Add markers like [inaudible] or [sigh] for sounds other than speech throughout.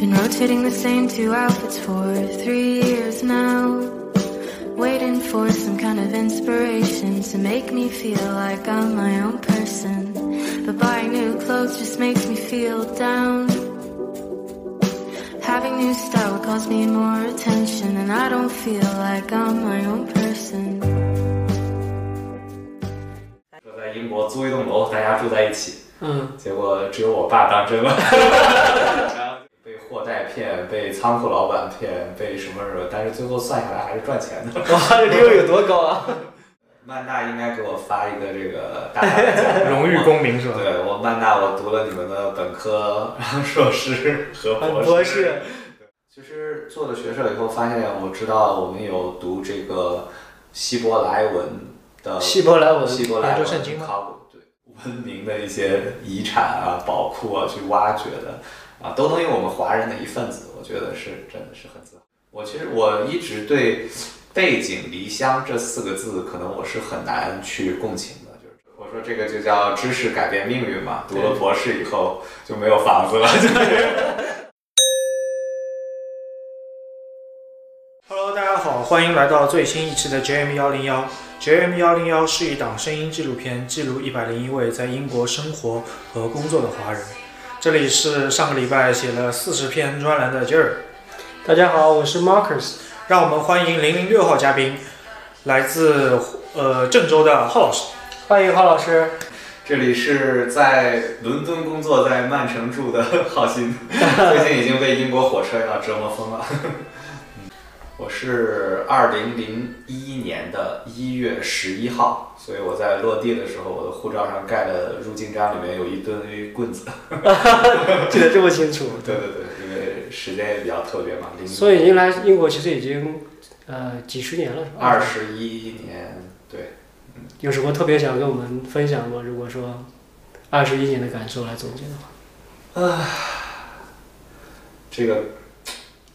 Been rotating the same two outfits for three years now. Waiting for some kind of inspiration to make me feel like I'm my own person. But buying new clothes just makes me feel down. Having new style would cause me more attention, and I don't feel like I'm my own person. 说在英国租一栋楼，大家住在一起，嗯，结果只有我爸当真了，[laughs] 然后被 货代骗，被仓库老板骗，被什么什么，但是最后算下来还是赚钱的。哇，这利润有多高啊？[laughs] 曼大应该给我发一个这个大 [laughs] 荣誉公民是吧？对我曼大，我读了你们的本科、然后硕士和博士。博士，其实做了学社以后，发现我知道我们有读这个希伯来文的希伯来文希伯来文圣经吗考古，对文明的一些遗产啊、宝库啊去挖掘的啊，都能有我们华人的一份子，我觉得是真的是很自豪。我其实我一直对背井离乡这四个字，可能我是很难去共情的。就是我说这个就叫知识改变命运嘛，读了博士以后就没有房子了，就是。Hello，大家好，欢迎来到最新一期的 JM 幺零幺。JM 幺零幺是一档声音纪录片，记录一百零一位在英国生活和工作的华人。这里是上个礼拜写了四十篇专栏的 Jerry，大家好，我是 Marcus。让我们欢迎零零六号嘉宾，来自呃郑州的浩老师。欢迎浩老师。这里是在伦敦工作、在曼城住的浩鑫，[laughs] 最近已经被英国火车要折磨疯了。我是二零零一年的一月十一号，所以我在落地的时候，我的护照上盖的入境章里面有一堆棍子。[laughs] 记得这么清楚。[laughs] 对对对，因为时间也比较特别嘛，所以您来英国其实已经呃几十年了，是吧？二十一年，对。有什么特别想跟我们分享吗？如果说二十一年的感受来总结的话，啊这个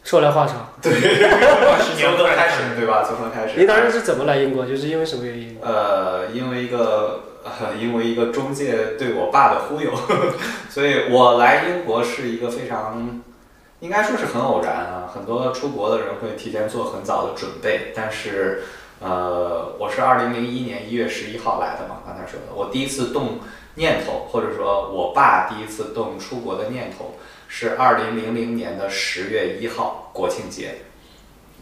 说来话长。对从头开始，对吧？从头开始。您当时是怎么来英国？就是因为什么原因？呃，因为一个呃，[laughs] 因为一个中介对我爸的忽悠，[laughs] 所以我来英国是一个非常，应该说是很偶然啊。很多出国的人会提前做很早的准备，但是呃，我是二零零一年一月十一号来的嘛，刚才说的，我第一次动念头，或者说我爸第一次动出国的念头，是二零零零年的十月一号国庆节。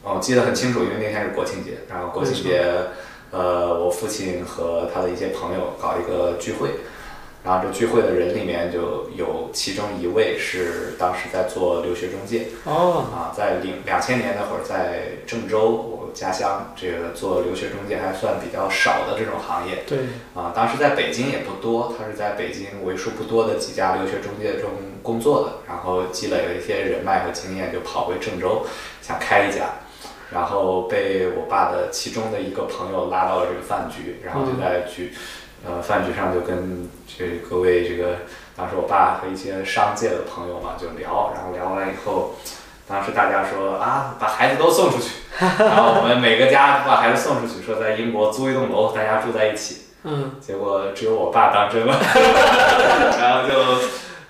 哦，我记得很清楚，因为那天是国庆节，然后国庆节，呃，我父亲和他的一些朋友搞一个聚会，然后这聚会的人里面就有其中一位是当时在做留学中介，哦，啊，在零两千年那会儿，在郑州，我家乡这个做留学中介还算比较少的这种行业对，啊。当时在北京也不多，他是在北京为数不多的几家留学中介中工作的，然后积累了一些人脉和经验，就跑回郑州想开一家，然后被我爸的其中的一个朋友拉到了这个饭局，然后就在局。呃，饭局上就跟这各位这个当时我爸和一些商界的朋友嘛就聊，然后聊完以后，当时大家说啊，把孩子都送出去，[laughs] 然后我们每个家把孩子送出去，说在英国租一栋楼，大家住在一起。嗯，结果只有我爸当真了，[laughs] 然后就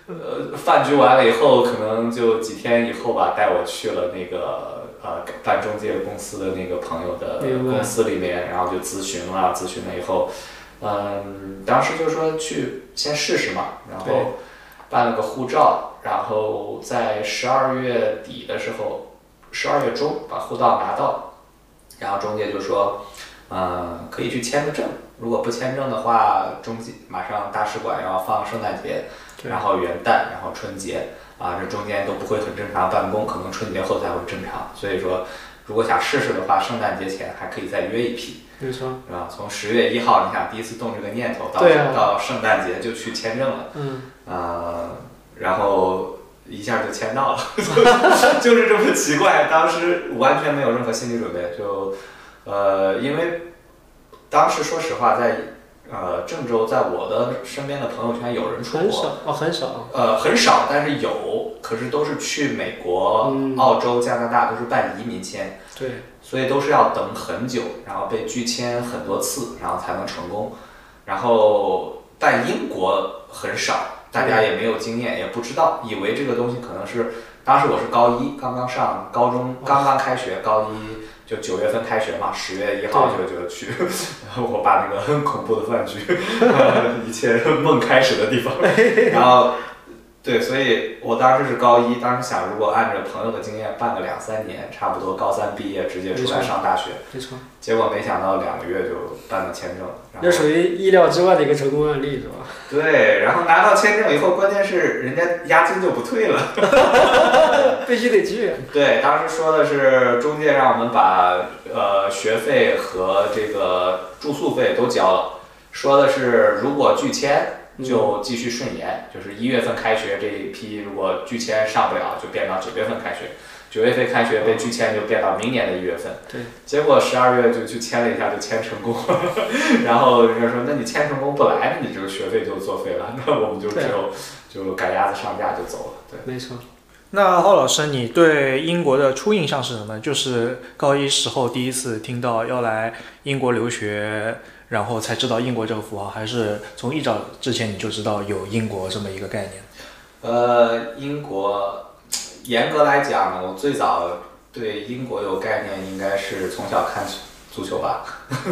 呃饭局完了以后，可能就几天以后吧，带我去了那个呃办中介公司的那个朋友的公司里面，然后就咨询了，咨询了以后，嗯，当时就说去先试试嘛，然后办了个护照，然后在十二月底的时候，十二月中把护照拿到，然后中介就说，嗯，可以去签个证。如果不签证的话，中介马上大使馆要放圣诞节，然后元旦，然后春节啊，这中间都不会很正常办公，可能春节后才会正常。所以说，如果想试试的话，圣诞节前还可以再约一批，没错。是吧？从十月一号，你想第一次动这个念头，到、到圣诞节就去签证了，嗯，呃，然后一下就签到了，[laughs] 就是这么奇怪。当时完全没有任何心理准备，就呃，因为当时说实话，在呃郑州，在我的身边的朋友圈有人出国，很少哦，很少。呃，很少，但是有，可是都是去美国、嗯澳洲、加拿大，都是办移民签。对，所以都是要等很久，然后被拒签很多次，然后才能成功。然后但英国很少，大家也没有经验，也不知道，以为这个东西可能是当时我是高一，刚刚上高中，刚刚开学，高一就九月份开学嘛，十月一号就就去，[laughs] 我把那个很恐怖的饭局，呃 [laughs] 一切梦开始的地方，[laughs] 然后。对，所以我当时是高一，当时想，如果按照朋友的经验办个两三年，差不多高三毕业直接出来上大学。没错，结果没想到两个月就办了签证，这属于意料之外的一个成功案例，是吧？[laughs] 对，然后拿到签证以后，关键是人家押金就不退了。[laughs] 必须得去。对，当时说的是中介让我们把呃学费和这个住宿费都交了，说的是如果拒签就继续顺延，就是一月份开学这一批如果拒签上不了，就变到九月份开学。九月份开学被拒签就变到明年的一月份，对，结果十二月就去签了一下就签成功，[laughs] 然后人家说那你签成功不来，那你这个学费就作废了，[laughs] 那我们就只有就赶鸭子上架就走了，对。没错。那浩老师，你对英国的初印象是什么？就是高一时候第一次听到要来英国留学，然后才知道英国这个符号，还是从一早之前你就知道有英国这么一个概念？呃，英国，严格来讲，我最早对英国有概念，应该是从小看足球吧。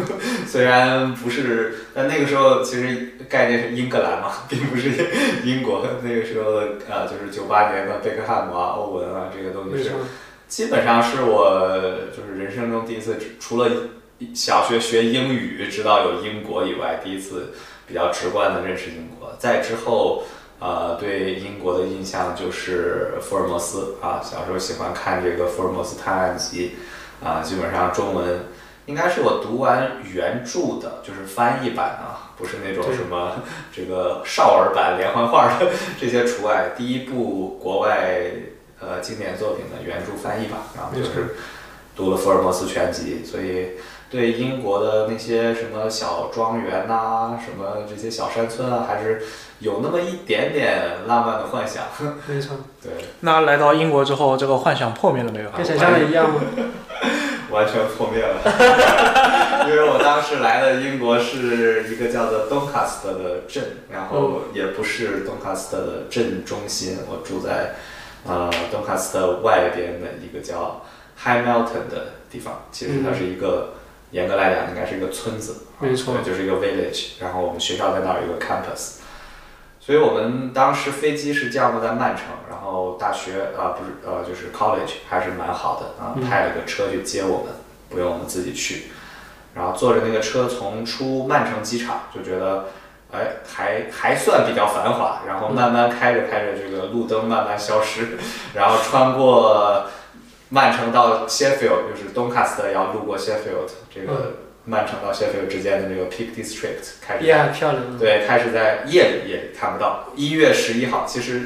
[laughs] 虽然不是，但那个时候其实概念是英格兰嘛，[laughs] 并不是英国。那个时候呃，就是九八年的贝克汉姆啊、欧文啊，这个东西是，基本上是我就是人生中第一次，除了小学学英语知道有英国以外，第一次比较直观的认识英国。在之后，呃，对英国的印象就是福尔摩斯啊，小时候喜欢看这个福尔摩斯探案集啊，基本上中文应该是我读完原著的，就是翻译版啊，不是那种什么这个少儿版连环画的这些除外，第一部国外呃经典作品的原著翻译版，然后就是读了福尔摩斯全集，所以对英国的那些什么小庄园呐、什么这些小山村啊，还是有那么一点点浪漫的幻想。[laughs] 没错，对，那来到英国之后，这个幻想破灭了没有？跟想象的一样吗？[laughs] 完全破灭了，[laughs] 因为我当时来的英国是一个叫做 Doncaster 的镇，然后也不是 Doncaster 的镇中心，我住在呃 Doncaster 外边的一个叫 High Melton 的地方，其实它是一个、严格来讲应该是一个村子，没错对就是一个 village，然后我们学校在那儿有一个 campus。所以我们当时飞机是降落在曼城，然后大学啊、不是呃就是 college 还是蛮好的啊，嗯派了个车去接我们，不用我们自己去，然后坐着那个车从出曼城机场就觉得，哎还还算比较繁华，然后慢慢开着开着这个路灯慢慢消失，然后穿过曼城到 Sheffield，就是 Doncaster 要路过 Sheffield 这个曼城到 Sheffield 之间的这个 Peak District 开始呀，漂亮。对，开始在夜里夜里看不到。一月十一号，其实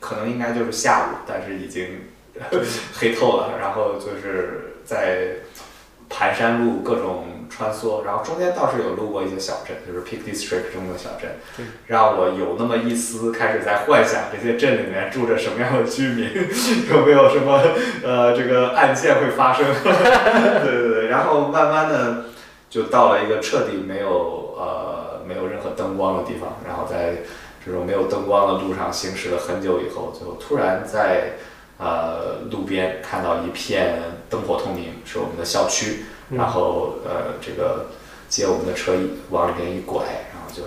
可能应该就是下午，但是已经 [laughs] 黑透了。然后就是在盘山路各种穿梭，然后中间倒是有路过一些小镇，就是 Peak District 中的小镇，让我有那么一丝开始在幻想这些镇里面住着什么样的居民，[laughs] 有没有什么呃这个案件会发生。[laughs] 对对对，然后慢慢的就到了一个彻底没有呃没有任何灯光的地方，然后在这种没有灯光的路上行驶了很久以后，就突然在呃路边看到一片灯火通明，是我们的校区，然后呃这个接我们的车一往里面一拐，然后就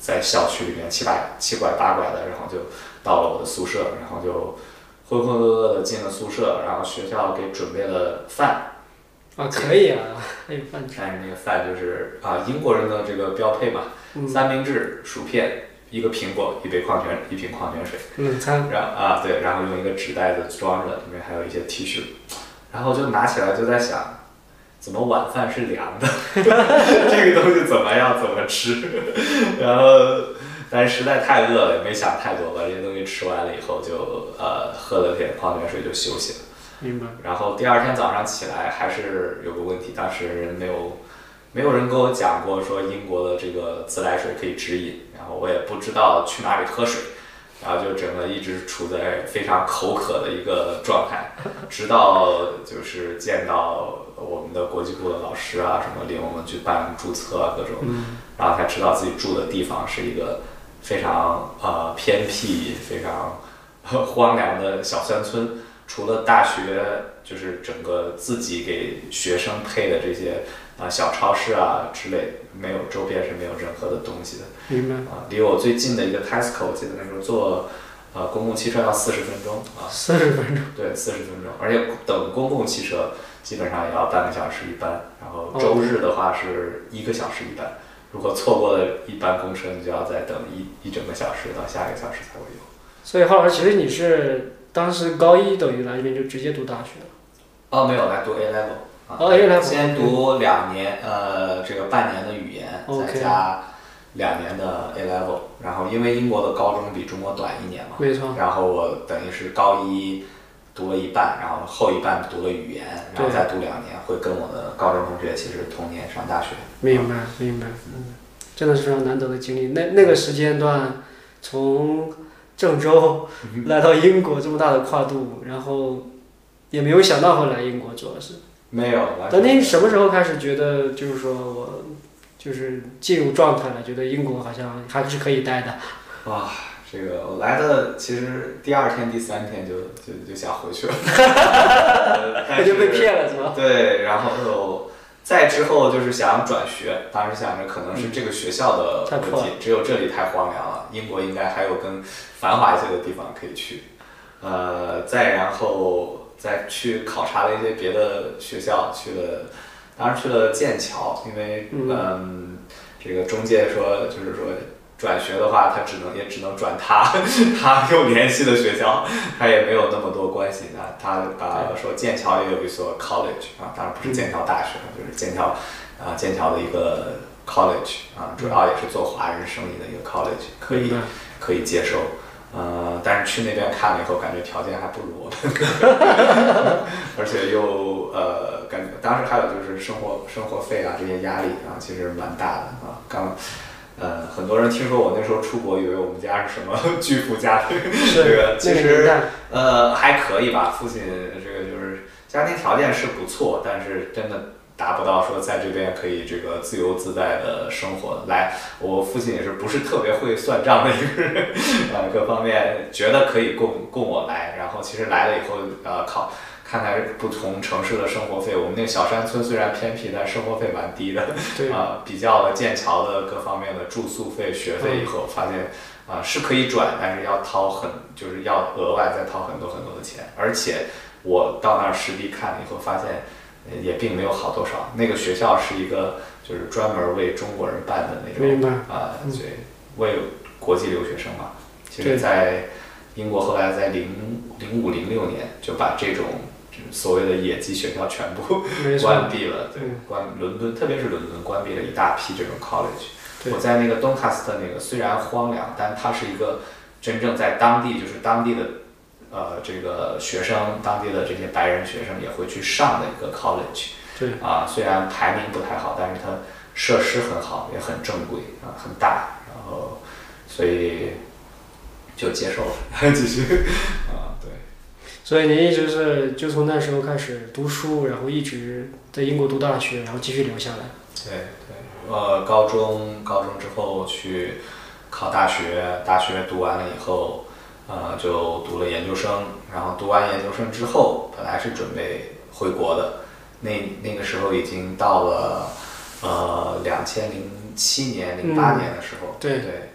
在校区里面七八七拐八拐的，然后就到了我的宿舍，然后就浑浑噩噩的进了宿舍，然后学校给准备了饭。啊，可以啊，还有饭吃。但是那个饭就是啊，英国人的这个标配嘛，嗯三明治、薯片、一个苹果、一杯矿泉一瓶矿泉水，午餐。然后啊对，然后用一个纸袋子装着，里面还有一些 T 恤，然后就拿起来就在想，怎么晚饭是凉的？[laughs] 这个东西怎么样怎么吃？[laughs] 然后但是实在太饿了，也没想太多，把这些东西吃完了以后就呃喝了点矿泉水就休息了。明白。然后第二天早上起来还是有个问题，当时人没有没有人跟我讲过说英国的这个自来水可以直饮，然后我也不知道去哪里喝水，然后就整个一直处在非常口渴的一个状态，直到就是见到我们的国际部的老师啊什么领我们去办注册啊各种，嗯，然后才知道自己住的地方是一个非常呃偏僻、非常荒凉的小山村，除了大学，就是整个自己给学生配的这些啊、小超市啊之类，没有周边是没有任何的东西的。明白。啊，离我最近的一个 Tesco，我记得那时候坐呃公共汽车要四十分钟啊，四十分钟，对，四十分钟，而且等公共汽车基本上也要半个小时一班，然后周日的话是一个小时一班，如果错过了一班公车，你就要再等一一整个小时到下一个小时才会有。所以浩老师，其实你是当时高一等于来这边就直接读大学了。哦，没有来读 A level 啊，哦，A level 先读两年，呃，这个半年的语言再加两年的 A level，然后因为英国的高中比中国短一年嘛，没错，然后我等于是高一读了一半，然后后一半读了语言，然后再读两年，会跟我的高中同学其实同年上大学。明白，明白，嗯，真的是非常难得的经历。那那个时间段，从郑州来到英国这么大的跨度，然后也没有想到会来英国，主要是。没有，完全但您什么时候开始觉得，就是说我就是进入状态了，觉得英国好像还是可以待的？哇，这个我来的其实第二天、第三天就就就想回去了，呃 [laughs] 但那就被骗了是吗？对，然后再之后就是想转学，当时想着可能是这个学校的问题，只有这里太荒凉了，英国应该还有更繁华一些的地方可以去。呃，再然后再去考察了一些别的学校，去了，当时去了剑桥，因为嗯嗯，这个中介说就是说。转学的话，他只能也只能转他他又联系的学校，他也没有那么多关系啊。他啊说剑桥也有一所 college 啊，当然不是剑桥大学，就是剑桥啊剑桥的一个 college 啊，主要也是做华人生意的一个 college，可以，可以接受。呃，但是去那边看了以后，感觉条件还不如我们，[laughs] 而且又呃，感觉当时还有就是生活生活费啊这些压力啊，其实蛮大的啊。刚呃，很多人听说我那时候出国，以为我们家是什么 [laughs] 巨富家庭，这个其实，呃还可以吧。父亲这个就是家庭条件是不错，但是真的达不到说在这边可以这个自由自在的生活。来，我父亲也是不是特别会算账的一个人，呃，各方面觉得可以供供我来，然后其实来了以后，呃，考看看不同城市的生活费。我们那个小山村虽然偏僻，但生活费蛮低的。对，啊、比较了剑桥的各方面的住宿费、学费以后，发现啊、是可以转，但是要掏很，就是要额外再掏很多很多的钱。而且我到那儿实地看了以后，发现呃也并没有好多少。那个学校是一个就是专门为中国人办的那种啊，对，为国际留学生嘛。其实，在英国后来在零零五零六年就把这种就是所谓的野鸡学校全部，关闭了，对嗯，关伦敦，特别是伦敦关闭了一大批这种 college。我在那个东卡斯特那个虽然荒凉，但它是一个真正在当地就是当地的呃这个学生，当地的这些白人学生也会去上的一个 college。对，啊，虽然排名不太好，但是它设施很好，也很正规啊，很大，然后所以就接受了，[laughs] 继续啊，对。所以您一直是就从那时候开始读书，然后一直在英国读大学，然后继续留下来。对对，呃，高中高中之后去考大学，大学读完了以后，呃，就读了研究生，然后读完研究生之后，本来是准备回国的，那那个时候已经到了呃两千零七年、零八年的时候，对对。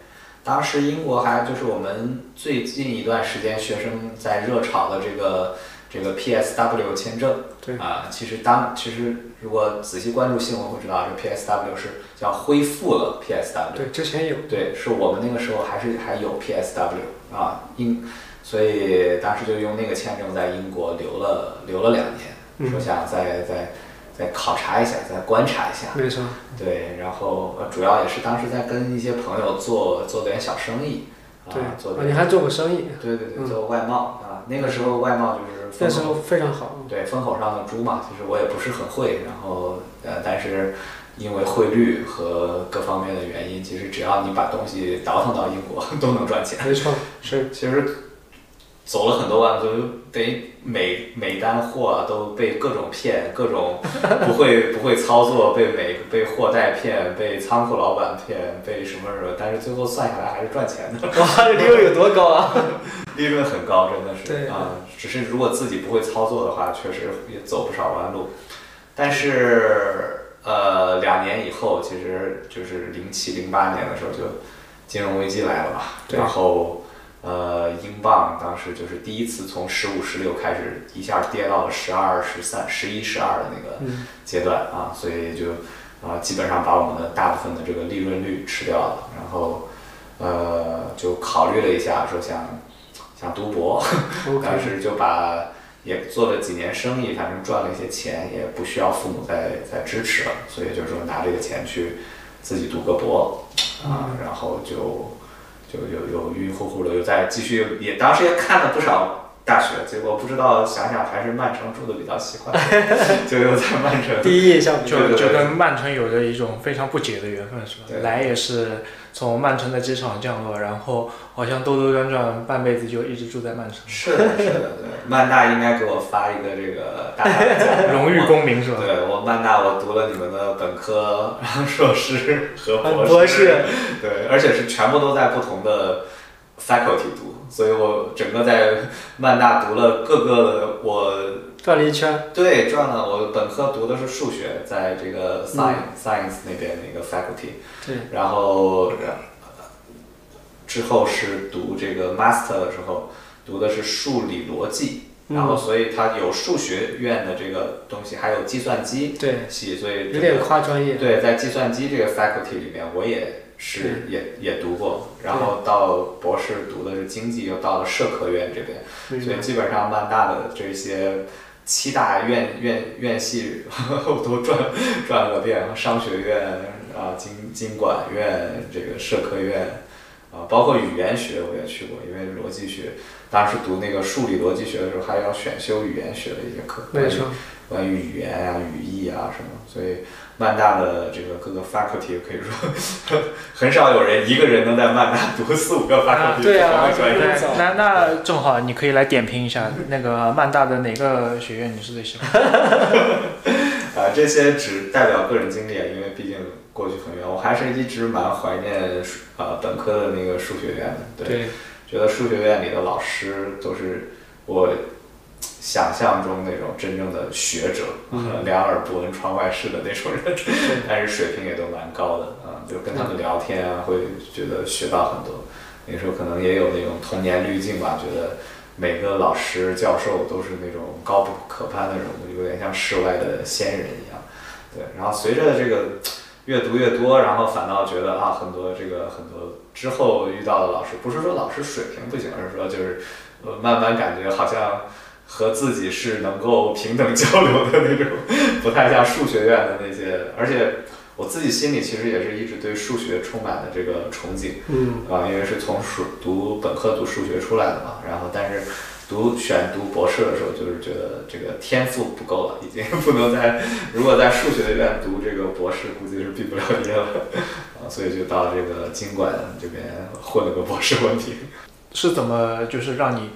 当时英国还就是我们最近一段时间学生在热炒的这个这个 PSW 签证，对。啊，其实当其实如果仔细关注新闻会知道，这 PSW 是叫恢复了 PSW，对，之前有，对，是我们那个时候还是还有 PSW 啊，英，所以当时就用那个签证在英国留了留了两年，嗯。说想再再再考察一下，再观察一下，没错，对，然后呃主要也是当时在跟一些朋友做做点小生意，啊，，做点啊你还做过生意，对对对，嗯做外贸啊，那个时候外贸就是那时候非常好。对风口上的猪嘛，其实我也不是很会，然后呃，但是因为汇率和各方面的原因，其实只要你把东西倒腾到英国 [laughs] 都能赚钱。没错，是其实走了很多万，就等于每每单货啊都被各种骗，各种不会不会操作，被每被货代骗，被仓库老板骗，被什么什么，但是最后算下来还是赚钱的。哇，这利润有多高啊？利润很高，真的是对啊。只是如果自己不会操作的话，确实也走不少弯路。但是呃，两年以后，其实就是零七零八年的时候，就金融危机来了嘛。然后呃，英镑当时就是第一次从十五、十六开始一下跌到了十二、十三、十一、十二的那个嗯。阶段啊，所以就啊、基本上把我们的大部分的这个利润率吃掉了，然后呃就考虑了一下，说想想读博，[laughs] 当时就把也做了几年生意，反正赚了一些钱，也不需要父母再再支持了，所以就说拿这个钱去自己读个博啊，然后就就有有晕晕乎乎的又在继续，也当时也看了不少。大学，结果不知道想想还是曼城住的比较习惯，就又在曼城。[laughs] 第一印象就就跟曼城有着一种非常不解的缘分，是吧？来也是从曼城的机场降落，然后好像兜兜转转半辈子就一直住在曼城，是的，是的，对。曼大应该给我发一个这个大大的奖荣誉公民是吧？对我曼大，我读了你们的本科、然后硕士和博士，博士，对，而且是全部都在不同的 faculty 读，所以我整个在曼大读了各个的我转了一圈，对转了，我本科读的是数学，在这个 science、嗯。science 那边那个 faculty，对，然后之后是读这个 master 的时候，读的是数理逻辑，然后嗯，所以它有数学院的这个东西，还有计算机对，系，所以有点这个跨专业，对，在计算机这个 faculty 里面，我也是。也也读过，然后到博士读的是经济，又到了社科院这边，所以基本上曼大的这些七大院院院系我 [laughs] 都转转了个遍，商学院啊、经经管院、这个社科院啊、包括语言学我也去过，因为逻辑学当时读那个数理逻辑学的时候，还要选修语言学的一些课，没错，关于语言啊、语义啊什么，所以曼大的这个各个 faculty 可以说 [laughs] 很少有人一个人能在曼大读四五个 faculty 对啊那那正好你可以来点评一下那个曼大的哪个学院你是最喜欢的？[laughs] 啊，这些只代表个人经历，啊，因为毕竟过去很远，我还是一直蛮怀念数呃本科的那个数学院的。对，对，觉得数学院里的老师都是我想象中那种真正的学者，嗯两耳不闻窗外事的那种人，但是水平也都蛮高的啊，就跟他们聊天啊，会觉得学到很多。那时候可能也有那种童年滤镜吧，觉得每个老师教授都是那种高不可攀的人物，有点像世外的仙人一样。对，然后随着这个越读越多，然后反倒觉得啊，很多这个很多之后遇到的老师，不是说老师水平不行，而是说就是呃慢慢感觉好像和自己是能够平等交流的那种，不太像数学院的那些，而且我自己心里其实也是一直对数学充满了这个憧憬。嗯，啊，因为是从数读本科读数学出来的嘛，然后但是读选读博士的时候，就是觉得这个天赋不够了，已经不能再如果在数学院读这个博士，估计是毕不了业了，啊，所以就到这个经管这边混了个博士文凭。[laughs] 是怎么就是让你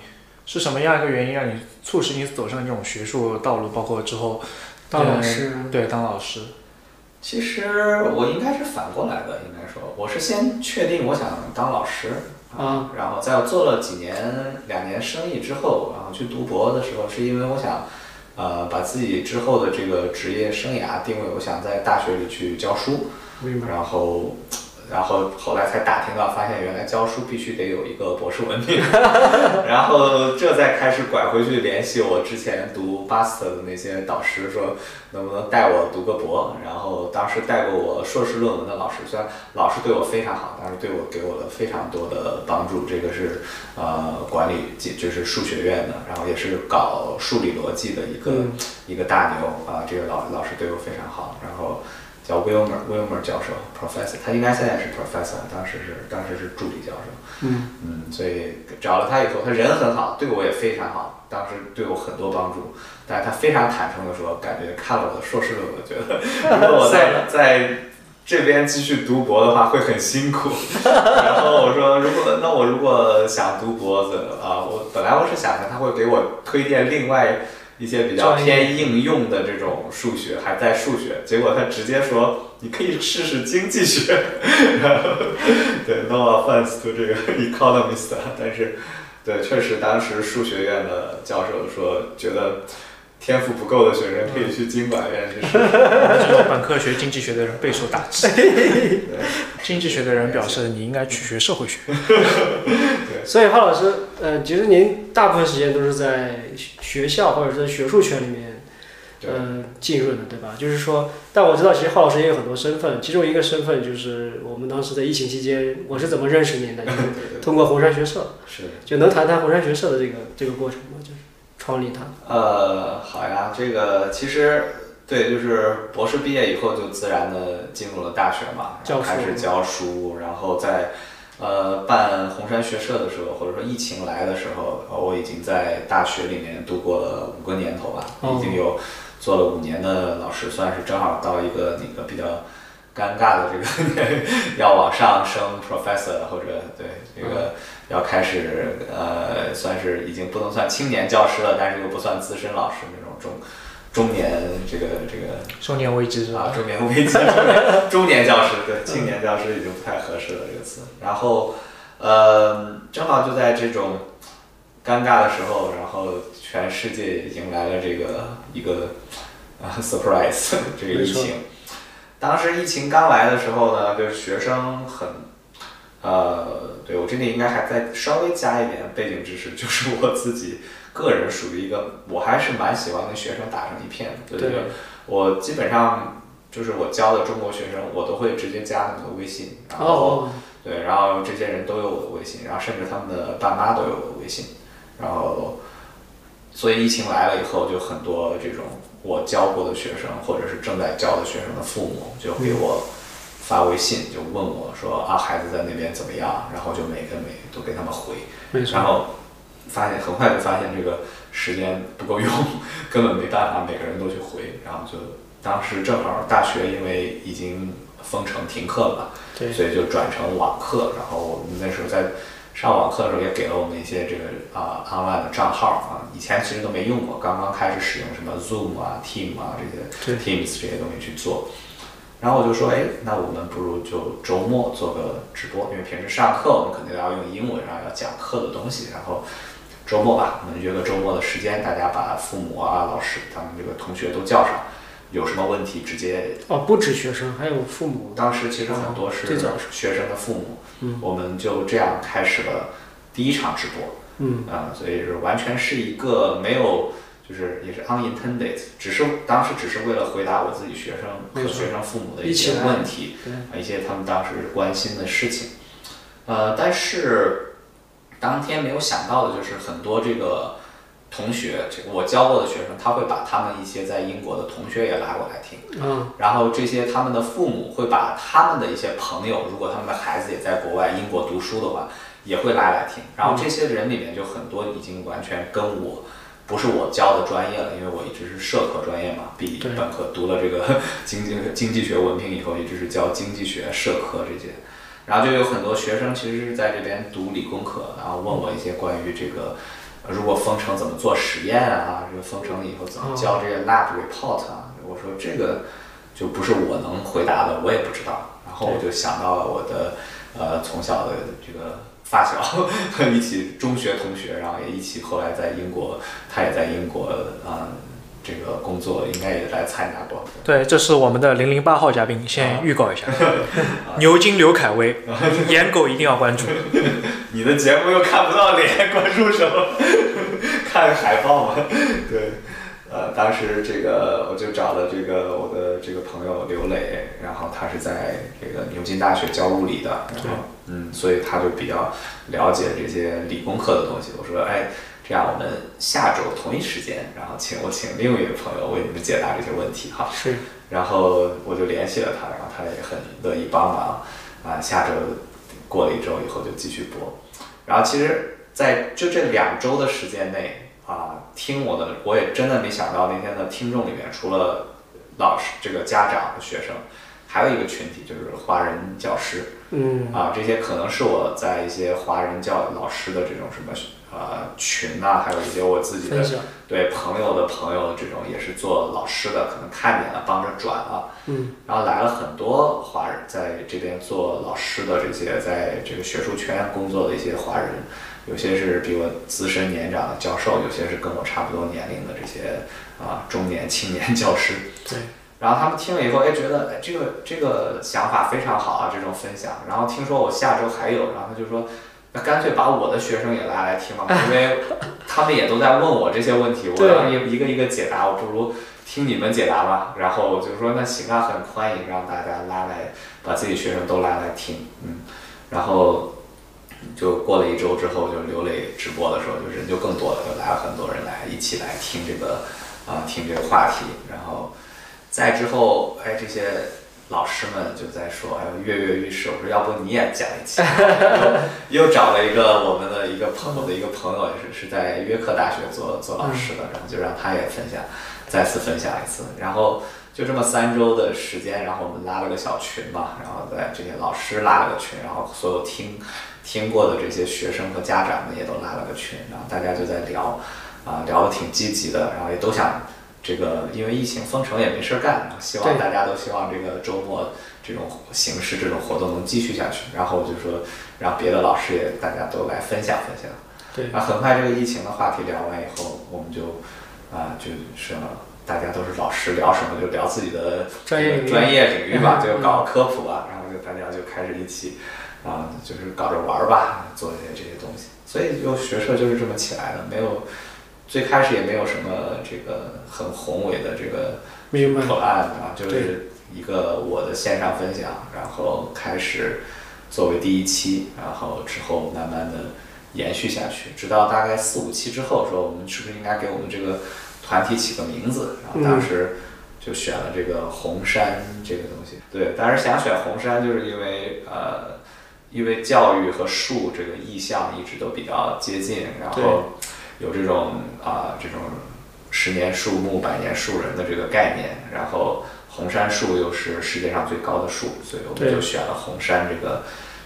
是什么样一个原因让你促使你走上这种学术道路，包括之后当老师，对当老师？其实我应该是反过来的，应该说我是先确定我想当老师啊，然后在我做了几年两年生意之后，然后去读博的时候，是因为我想，呃，把自己之后的这个职业生涯定位，我想在大学里去教书，明白，然后。然后后来才打听到，发现原来教书必须得有一个博士文凭，[laughs] 然后这再开始拐回去联系我之前读 master 的那些导师，说能不能带我读个博。然后当时带过我硕士论文的老师，虽然老师对我非常好，但是对我给我了非常多的帮助。这个是呃管理，就是数学院的，然后也是搞数理逻辑的一个、嗯一个大牛啊、这个老老师对我非常好，然后。叫 Wilmer Wilmer 教授，professor，他应该现在是 professor，当时是当时是助理教授，嗯。嗯，所以找了他以后，他人很好，对我也非常好，当时对我很多帮助，但是他非常坦诚的说，感觉看了我的硕士论文，觉得 [laughs] 如果我在在这边继续读博的话会很辛苦，[laughs] 然后我说如果那我如果想读博子啊，我本来我是想着他会给我推荐另外。一些比较偏应用的这种数学，还在数学，结果他直接说你可以试试经济学，对，no offense to 这个 economist，但是对，确实当时数学院的教授说，觉得天赋不够的学生可以去经管院去试试。我们这种本科学经济学的人备受打击。[laughs] 经济学的人表示，你应该去学社会学。所以，浩老师，呃，其实您大部分时间都是在学校或者是学术圈里面，对呃，浸润的，对吧？就是说，但我知道，其实浩老师也有很多身份，其中一个身份就是我们当时在疫情期间，我是怎么认识您的？就是对对对，通过红山学社，是。就能谈谈红山学社的这个这个过程吗？就是创立它。呃，好呀，这个其实对，就是博士毕业以后就自然的进入了大学嘛，开始教书，然后在呃办红山学社的时候，或者说疫情来的时候，呃我已经在大学里面度过了五个年头吧，哦已经有做了五年的老师，算是正好到一个那个比较。尴尬的这个要往上升 professor 或者对这个要开始呃算是已经不能算青年教师了，但是又不算资深老师那种中中年这个这个中年危机是吧？啊中年危机，中年中年教师对青年教师已经不太合适了这个词。然后呃正好就在这种尴尬的时候，然后全世界迎来了这个一个啊 surprise 这个疫情。当时疫情刚来的时候呢，就是学生很，呃，对我这里应该还再稍微加一点背景知识，[laughs] 就是我自己个人属于一个，我还是蛮喜欢跟学生打成一片的，对对。对，我基本上就是我教的中国学生，我都会直接加他们的微信，然后、哦，对，然后这些人都有我的微信，然后甚至他们的爸妈都有我的微信，然后，所以疫情来了以后，就很多这种我教过的学生，或者是正在教的学生的父母，就给我发微信，就问我说啊，孩子在那边怎么样？然后就每个每都给他们回，没错然。后发现很快就发现这个时间不够用，根本没办法每个人都去回，然后就当时正好大学因为已经封城停课了嘛，对，所以就转成网课，然后我们那时候在上网课的时候也给了我们一些这个啊、online 的账号啊，以前其实都没用过，刚刚开始使用什么 Zoom 啊、Team 啊这些 Teams 这些东西去做。然后我就说，哎，那我们不如就周末做个直播，因为平时上课我们肯定要用英文，然后要讲课的东西，然后周末吧，我们约个周末的时间，大家把父母啊、老师、咱们这个同学都叫上，有什么问题直接哦，不止学生，还有父母。当时其实很多是学生的父母，嗯。我们就这样开始了第一场直播，嗯，啊、所以是完全是一个没有，就是也是 unintended，只是当时只是为了回答我自己学生和学生父母的一些问题，对，啊一些他们当时关心的事情，呃，但是当天没有想到的就是很多这个同学，这个我教过的学生，他会把他们一些在英国的同学也拉过来听。嗯，然后这些他们的父母会把他们的一些朋友，如果他们的孩子也在国外英国读书的话，也会拉来听。然后这些人里面就很多已经完全跟我不是我教的专业了，因为我一直是社科专业嘛，毕对本科读了这个 [laughs] 经济经济学文凭以后，一直是教经济学、社科这些。然后就有很多学生其实是在这边读理工科，然后问我一些关于这个。呃如果封城怎么做实验啊？这个封城以后怎么交这个 lab report 啊？我说这个就不是我能回答的，我也不知道。然后我就想到了我的呃从小的这个发小，一起中学同学，然后也一起后来在英国，他也在英国啊、这个工作，应该也来参加过。对，这是我们的零零八号嘉宾，先预告一下，[laughs] 牛津刘恺威，[laughs] 颜狗一定要关注。[laughs] 你的节目又看不到脸，关注什么？看海报嘛。[laughs] 对，呃，当时这个我就找了这个我的这个朋友刘磊，然后他是在这个牛津大学教物理的，然后嗯，所以他就比较了解这些理工科的东西。我说，哎，这样我们下周同一时间，然后请我请另一位朋友为你们解答这些问题哈。是，然后我就联系了他，然后他也很乐意帮忙啊。下周过了一周以后就继续播。然后其实在就这两周的时间内啊，听我的，我也真的没想到那天的听众里面，除了老师、这个家长和学生，还有一个群体就是华人教师。嗯，啊，这些可能是我在一些华人教老师的这种什么呃群呐、还有一些我自己的，对朋友的朋友这种也是做老师的，可能看见了帮着转了，嗯，然后来了很多华人在这边做老师的这些在这个学术圈工作的一些华人，有些是比我资深年长的教授，有些是跟我差不多年龄的这些啊中年青年教师。对。然后他们听了以后，哎，觉得哎这个这个想法非常好啊，这种分享。然后听说我下周还有，然后他就说，那干脆把我的学生也拉来听吧，因为 [laughs] 他们也都在问我这些问题，我要一一个一个解答，我不如听你们解答吧。然后我就说那行啊，很欢迎让大家拉来，把自己学生都拉来听，嗯。然后就过了一周之后，就刘磊直播的时候，就人就更多了，就来了很多人来一起来听这个啊听这个话题，然后。再之后，哎，这些老师们就在说，哎呦，跃跃欲试。我说，要不你也讲一期？[laughs] 又找了一个我们的一个朋友的一个朋友，也是是在约克大学做做老师的，然后就让他也分享，再次分享一次。然后就这么三周的时间，然后我们拉了个小群嘛，然后在这些老师拉了个群，然后所有听听过的这些学生和家长们也都拉了个群，然后大家就在聊，啊，聊得挺积极的，然后也都想。这个因为疫情封城也没事儿干，希望大家都希望这个周末这种形式这种活动能继续下去。然后我就说让别的老师也大家都来分享分享。对。然后很快这个疫情的话题聊完以后，我们就啊就是大家都是老师，聊什么就聊自己的专业专业领域吧，就搞科普啊，然后就大家就开始一起啊就是搞着玩儿吧，做一些这些东西。所以就学社就是这么起来的，没有。最开始也没有什么这个很宏伟的这个 plan 啊，就是一个我的线上分享，然后开始作为第一期，然后之后慢慢的延续下去，直到大概四五期之后，说我们是不是应该给我们这个团体起个名字？然后当时就选了这个红山这个东西。对，当时想选红山，就是因为呃，因为教育和树这个意象一直都比较接近，然后。有这种啊，这种十年树木、百年树人的这个概念，然后红杉树又是世界上最高的树，所以我们就选了红杉这个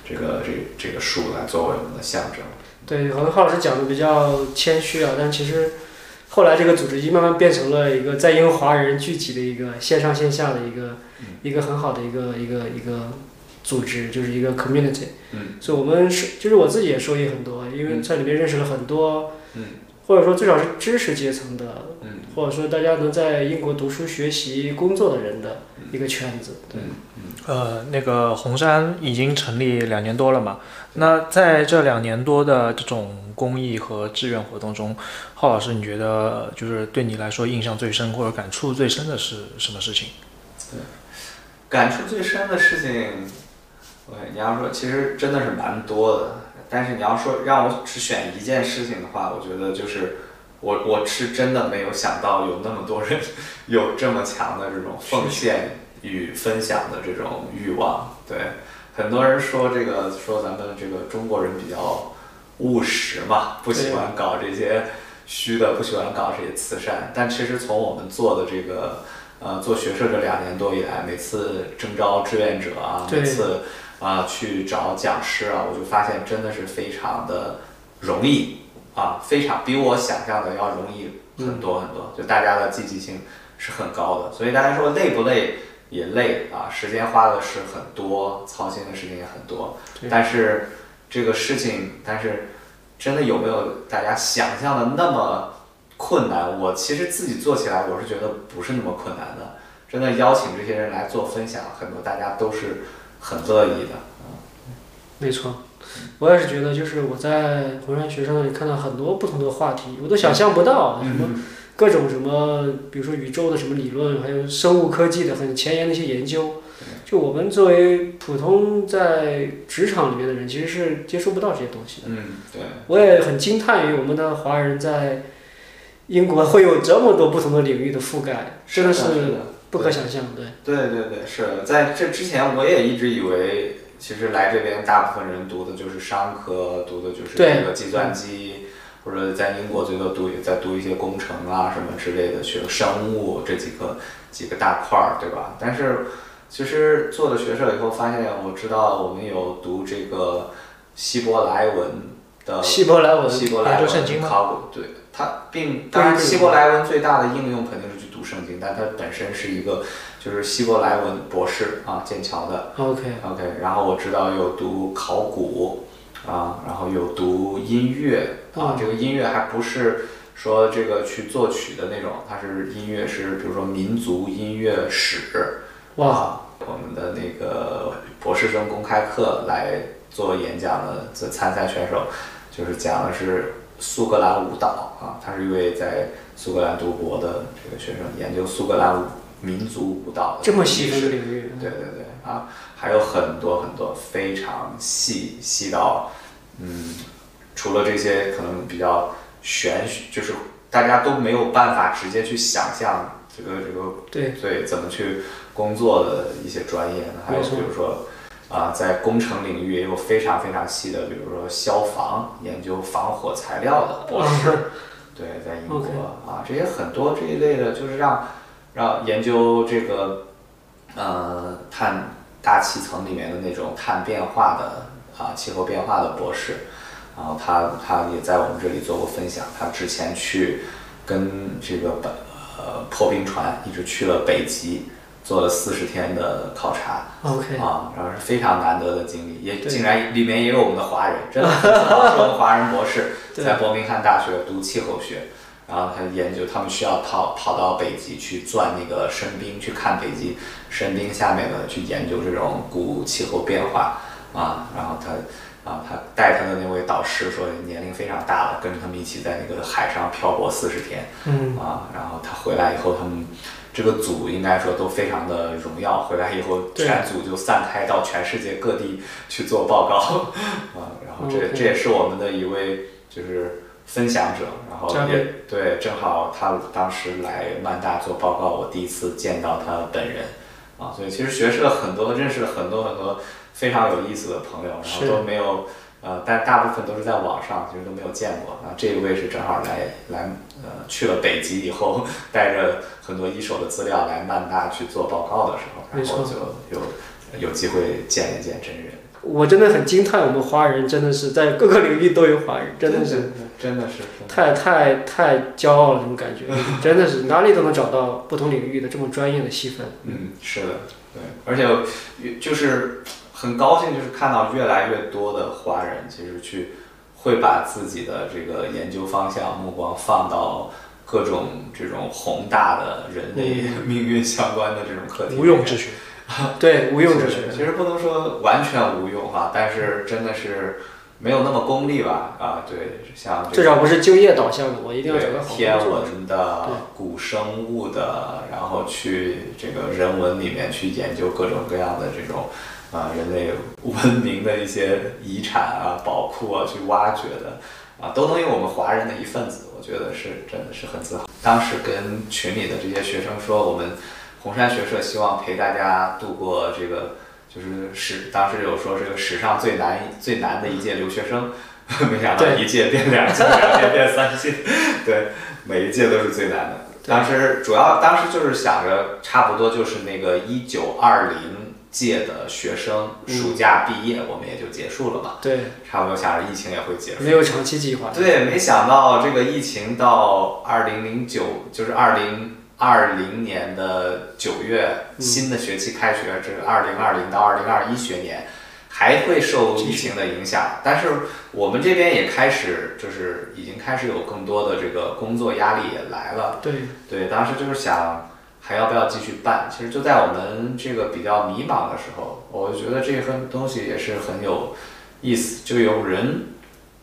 这个这这个树来作为我们的象征。对，可能浩老师讲的比较谦虚啊，但其实后来这个组织已经慢慢变成了一个在英华人聚集的一个线上线下的一个一个很好的一个一个一个组织，就是一个 community。嗯。所以我们是，就是我自己也受益很多，因为在里面认识了很多。嗯。或者说，最少是知识阶层的，嗯，或者说大家能在英国读书、学习、工作的人的一个圈子，对，嗯，呃，那个红杉已经成立两年多了嘛，那在这两年多的这种公益和志愿活动中，浩老师，你觉得就是对你来说印象最深或者感触最深的是什么事情？对，感触最深的事情，对，你要说，其实真的是蛮多的。但是你要说让我只选一件事情的话，我觉得就是我我是真的没有想到有那么多人有这么强的这种奉献与分享的这种欲望。对，很多人说这个说咱们这个中国人比较务实嘛，不喜欢搞这些虚的，不喜欢搞这些慈善。但其实从我们做的这个呃做学社这两年多以来，每次征招志愿者啊，每次。啊，去找讲师啊，我就发现真的是非常的容易啊，非常比我想象的要容易很多很多。就大家的积极性是很高的，所以大家说累不累也累啊，时间花的是很多，操心的事情也很多。但是这个事情，但是真的有没有大家想象的那么困难？我其实自己做起来，我是觉得不是那么困难的。真的邀请这些人来做分享，很多大家都是。很乐意的，没错，我也是觉得，就是我在红山学生那里看到很多不同的话题，我都想象不到什么各种什么，比如说宇宙的什么理论，还有生物科技的很前沿的一些研究，就我们作为普通在职场里面的人，其实是接触不到这些东西的。嗯，对。我也很惊叹于我们的华人在英国会有这么多不同的领域的覆盖，真的是。不可想象，对。对对对，是在这之前，我也一直以为，其实来这边大部分人读的就是商科，读的就是这个计算机，或者在英国最多读在读一些工程啊什么之类的，学生物这几个几个大块儿，对吧？但是其实做了学社以后，发现我知道我们有读这个希伯来文的希伯来文希伯来文考古，对它并当然希伯来文最大的应用肯定是去。读圣经，但它本身是一个就是希伯来文博士啊，剑桥的。OK OK，然后我知道有读考古啊，然后有读音乐啊，嗯这个音乐还不是说这个去作曲的那种，它是音乐是比如说民族音乐史，哇，啊，我们的那个博士生公开课来做演讲的这参赛选手，就是讲的是苏格兰舞蹈啊，他是一位在苏格兰读博的这个学生，研究苏格兰舞民族舞蹈的这么细分的领域，对对对。啊，还有很多很多非常细细到，嗯，除了这些可能比较玄学，就是大家都没有办法直接去想象这个这个对。对怎么去工作的一些专业呢？还有比如说啊、在工程领域也有非常非常细的，比如说消防研究防火材料的博士，对，在英国啊，这些很多这一类的，就是让让研究这个呃碳大气层里面的那种碳变化的啊气候变化的博士，然后他他也在我们这里做过分享，他之前去跟这个本呃破冰船一直去了北极，做了四十天的考察。，OK，啊，然后是非常难得的经历，也竟然里面也有我们的华人，真的，[laughs] 是我们华人博士在伯明翰大学读气候学，然后他研究他们需要跑跑到北极去钻那个深冰，去看北极深冰下面的，去研究这种古气候变化啊，然后他。啊，他带他的那位导师说年龄非常大了，跟着他们一起在那个海上漂泊四十天，嗯，啊，然后他回来以后，他们这个组应该说都非常的荣耀。回来以后，全组就散开到全世界各地去做报告 [laughs] 啊。然后这这也是我们的一位就是分享者，然后也对，正好他当时来曼大做报告，我第一次见到他本人啊，所以其实学社很多认识了很多很多非常有意思的朋友，然后都没有。呃，但大部分都是在网上，其实都没有见过。啊，这一位是正好来来呃去了北极以后，[laughs] 带着很多一手的资料来曼大去做报告的时候，然后就有有机会见一见真人。我真的很惊叹，我们华人真的是在各个领域都有华人，真的是真的是太太太骄傲了，这种感觉，[laughs] 真的是哪里都能找到不同领域的这么专业的细分。嗯，是的，对，而且就是很高兴，就是看到越来越多的华人其实去会把自己的这个研究方向目光放到各种这种宏大的人类命运相关的这种课题，无用之学。[laughs] 对，无用之学。其实不能说完全无用哈，但是真的是没有那么功利吧？啊，对，像这个至少不是就业导向的，我一定要找个好天。文的、古生物的，然后去这个人文里面去研究各种各样的这种啊、人类文明的一些遗产啊、宝库啊，去挖掘的啊，都能有我们华人的一份子，我觉得是真的是很自豪。当时跟群里的这些学生说，我们红山学社希望陪大家度过这个。就是史，当时有说这个史上最难最难的一届留学生，[laughs] 没想到一届变两届，两届变三届，[laughs] 对，每一届都是最难的。当时主要当时就是想着，差不多就是那个一九二零届的学生嗯暑假毕业，我们也就结束了嘛。对，差不多想着疫情也会结束。没有长期计划。对，没想到这个疫情到二零零九，就是二零二零年的九月，嗯新的学期开学，这个二零二零到二零二一学年还会受疫情的影响。但是我们这边也开始，就是已经开始有更多的这个工作压力也来了。对，对，当时就是想还要不要继续办。其实就在我们这个比较迷茫的时候，我就觉得这份东西也是很有意思，就有人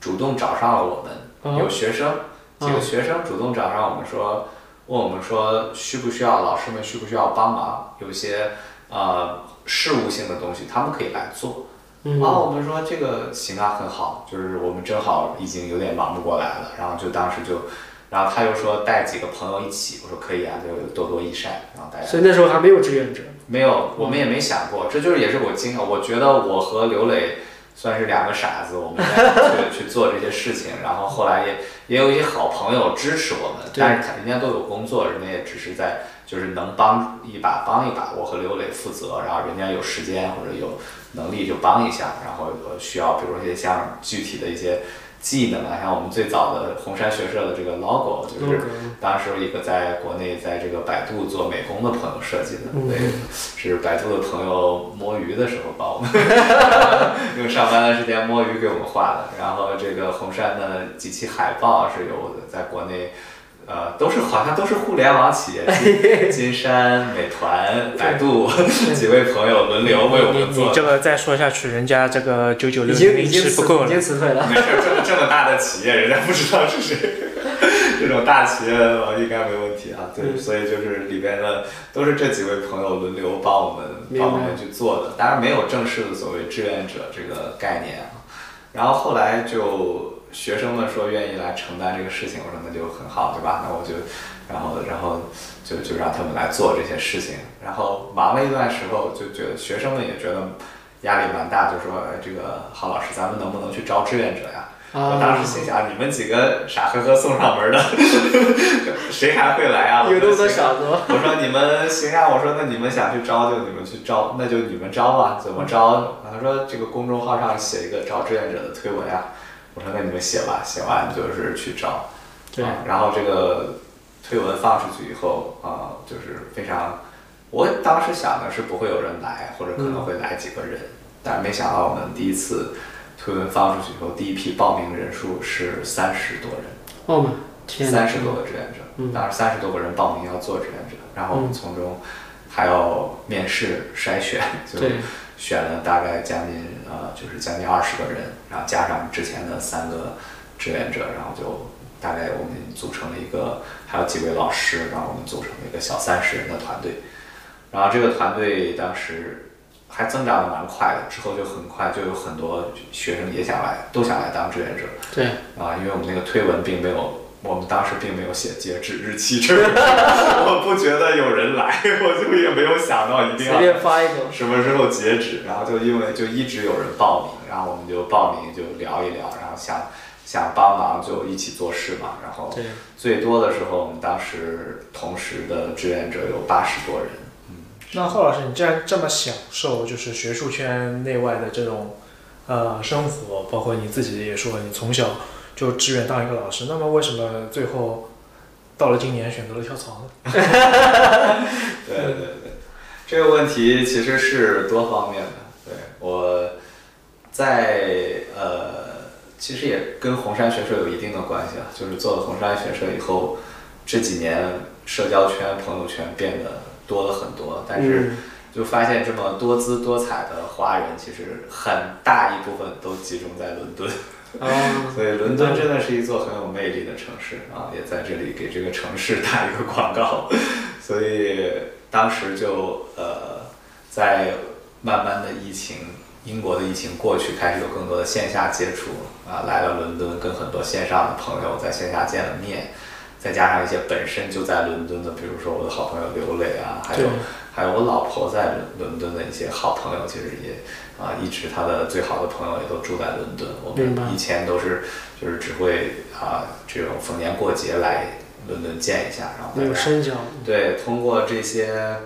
主动找上了我们，有哦，学生几个嗯学生主动找上我们说，问我们说需不需要老师们需不需要帮忙，有一些呃事务性的东西他们可以来做。嗯然后我们说这个行啊，很好，就是我们正好已经有点忙不过来了，然后就当时就，然后他又说带几个朋友一起，我说可以啊，就多多益善，然后大家所以那时候还没有志愿者。没有，我们也没想过，这就是也是我经我觉得我和刘磊算是两个傻子，我们在去去做这些事情，然后后来也也有一些好朋友支持我们，但是人家都有工作，人家也只是在就是能帮一把帮一把，我和刘磊负责，然后人家有时间或者有能力就帮一下，然后呃需要比如说一些像具体的一些技能啊，像我们最早的红杉学社的这个 logo，就是当时一个在国内在这个百度做美工的朋友设计的，对，是百度的朋友摸鱼的时候帮我们 [laughs] 用上班的时间摸鱼给我们画的。然后这个红杉的几期海报是由在国内。呃，都是好像都是互联网企业，金 [laughs] 山、美团、百度几位朋友轮流为我们做。你这个再说下去，人家这个九九六零是不够了。已经辞退了。没事，[laughs] 这么这么大的企业，人家不知道是谁。这种大企业应该没问题啊。对，所以就是里边的都是这几位朋友轮流帮我们帮我们去做的，当然没有正式的所谓志愿者这个概念啊。然后后来就。学生们说愿意来承担这个事情，我说那就很好，对吧？那我就，然后，然后就就让他们来做这些事情。然后忙了一段时候，就觉得学生们也觉得压力蛮大，就说：“哎，这个郝老师，咱们能不能去招志愿者呀？”我当时心想：“你们几个傻呵呵送上门的，[laughs] 谁还会来啊？”有那么多傻子。我说：“你们行啊。”我说：“那你们想去招就你们去招，那就你们招吧。怎么招？”他说：“这个公众号上写一个招志愿者的推文呀。”我说那你们写吧，写完就是去找，对，然后这个推文放出去以后啊，就是非常，我当时想的是不会有人来，或者可能会来几个人，但没想到我们第一次推文放出去以后，第一批报名人数是三十多人，哦天，三十多个志愿者，当时三十多个人报名要做志愿者，然后我们从中还要面试筛选，就。选了大概将近呃，就是将近二十个人，然后加上之前的三个志愿者，然后就大概我们组成了一个，还有几位老师，然后我们组成了一个小三十人的团队。然后这个团队当时还增长的蛮快的，之后就很快就有很多学生也想来，都想来当志愿者。对。啊，因为我们那个推文并没有。我们当时并没有写截止日期，这我不觉得有人来，我就也没有想到一定要什么时候截止。然后就因为就一直有人报名，然后我们就报名就聊一聊，然后想想帮忙就一起做事嘛。然后最多的时候，我们当时同时的志愿者有八十多人。嗯，那贺老师，你既然这么享受就是学术圈内外的这种呃生活，包括你自己也说你从小。就志愿当一个老师，那么为什么最后到了今年选择了跳槽呢？[laughs] 对对对，这个问题其实是多方面的。对我在呃，其实也跟红杉学社有一定的关系啊。就是做了红杉学社以后，这几年社交圈、朋友圈变得多了很多，但是就发现这么多姿多彩的华人，其实很大一部分都集中在伦敦。哦，所以伦敦真的是一座很有魅力的城市啊，也在这里给这个城市打一个广告。所以当时就呃，在慢慢的疫情，英国的疫情过去，开始有更多的线下接触啊，来了伦敦，跟很多线上的朋友在线下见了面，再加上一些本身就在伦敦的，比如说我的好朋友刘磊啊，还有还有我老婆在伦敦的一些好朋友，其实也。啊，一直他的最好的朋友也都住在伦敦。我们以前都是就是只会啊，这种逢年过节来伦敦见一下，然后没有深交。对，通过这些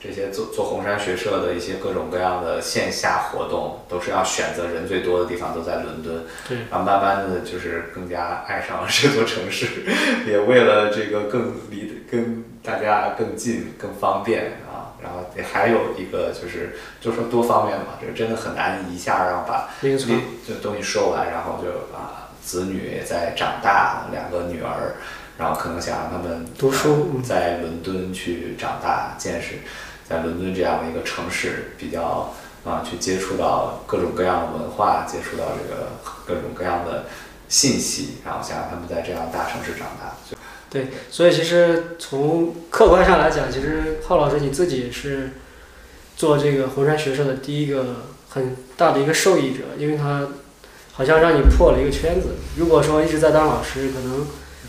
这些做做红山学社的一些各种各样的线下活动，都是要选择人最多的地方，都在伦敦。对，然后慢慢的就是更加爱上了这座城市，[laughs] 也为了这个更离跟大家更近、更方便。然后也还有一个就是，就说多方面嘛，这个真的很难一下让把这这东西说完，然后就啊，子女在长大，两个女儿，然后可能想让他们读书，在伦敦去长大，见识，在伦敦这样的一个城市，比较啊，去接触到各种各样的文化，接触到这个各种各样的信息，然后想让他们在这样大城市长大。对，所以其实从客观上来讲，其实浩老师你自己是做这个红山学社的第一个很大的一个受益者，因为他好像让你破了一个圈子。如果说一直在当老师，可能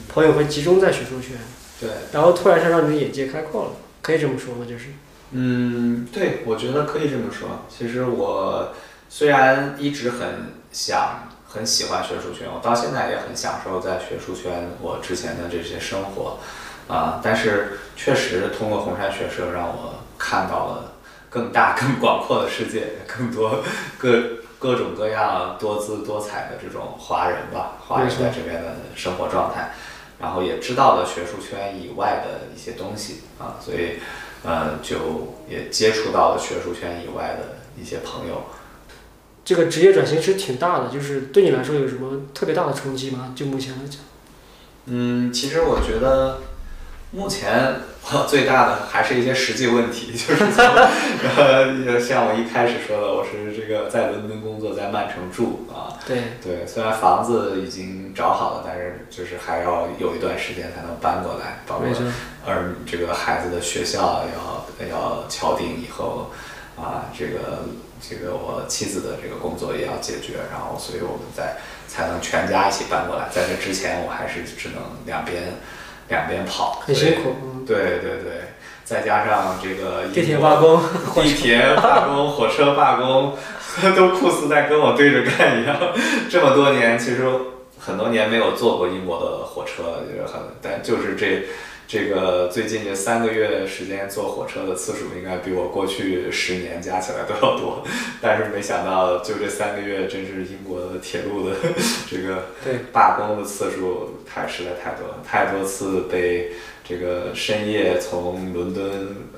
朋友会集中在学术圈，对，然后突然间让你的眼界开阔了，可以这么说吗？就是，嗯，对，我觉得可以这么说。其实我虽然一直很想。很喜欢学术圈，我到现在也很享受在学术圈我之前的这些生活，啊，但是确实通过红山学社让我看到了更大更广阔的世界，更多各 [laughs] 各种各样多姿多彩的这种华人吧，华人在这边的生活状态，然后也知道了学术圈以外的一些东西啊，所以呃就也接触到了学术圈以外的一些朋友。这个职业转型是挺大的，就是对你来说有什么特别大的冲击吗？就目前来讲，嗯，其实我觉得目前我最大的还是一些实际问题，[laughs] 就是从呃，像我一开始说的，我是这个在伦敦工作，在曼城住啊。对对，虽然房子已经找好了，但是就是还要有一段时间才能搬过来，包括，而这个孩子的学校要要敲定以后啊，这个这个我妻子的这个工作也要解决，然后所以我们在才能全家一起搬过来。在这之前，我还是只能两边两边跑，很辛苦。嗯，对对对，再加上这个地铁罢工，[laughs] 地铁罢工、火车罢工，[laughs] 都酷似在跟我对着干一样。这么多年，其实很多年没有坐过英国的火车，就是很，但就是这这个最近这三个月时间坐火车的次数，应该比我过去十年加起来都要多。[laughs] 但是没想到，就这三个月，真是英国的铁路的 [laughs] 这个罢工的次数太实在太多了，太多次被这个深夜从伦敦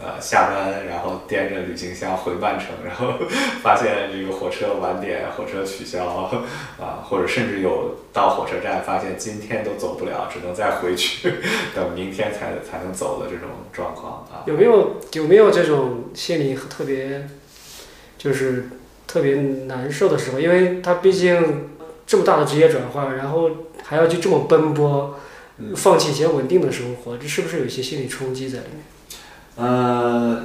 呃下班，然后掂着旅行箱回曼城，然后发现这个火车晚点，火车取消啊，或者甚至有到火车站发现今天都走不了，只能再回去，[laughs] 等明天才才能走的这种状况啊。有没有有没有这种心里特别，就是特别难受的时候？因为他毕竟这么大的职业转换，然后还要去这么奔波，放弃一些稳定的生活，这是不是有一些心理冲击在里面？呃，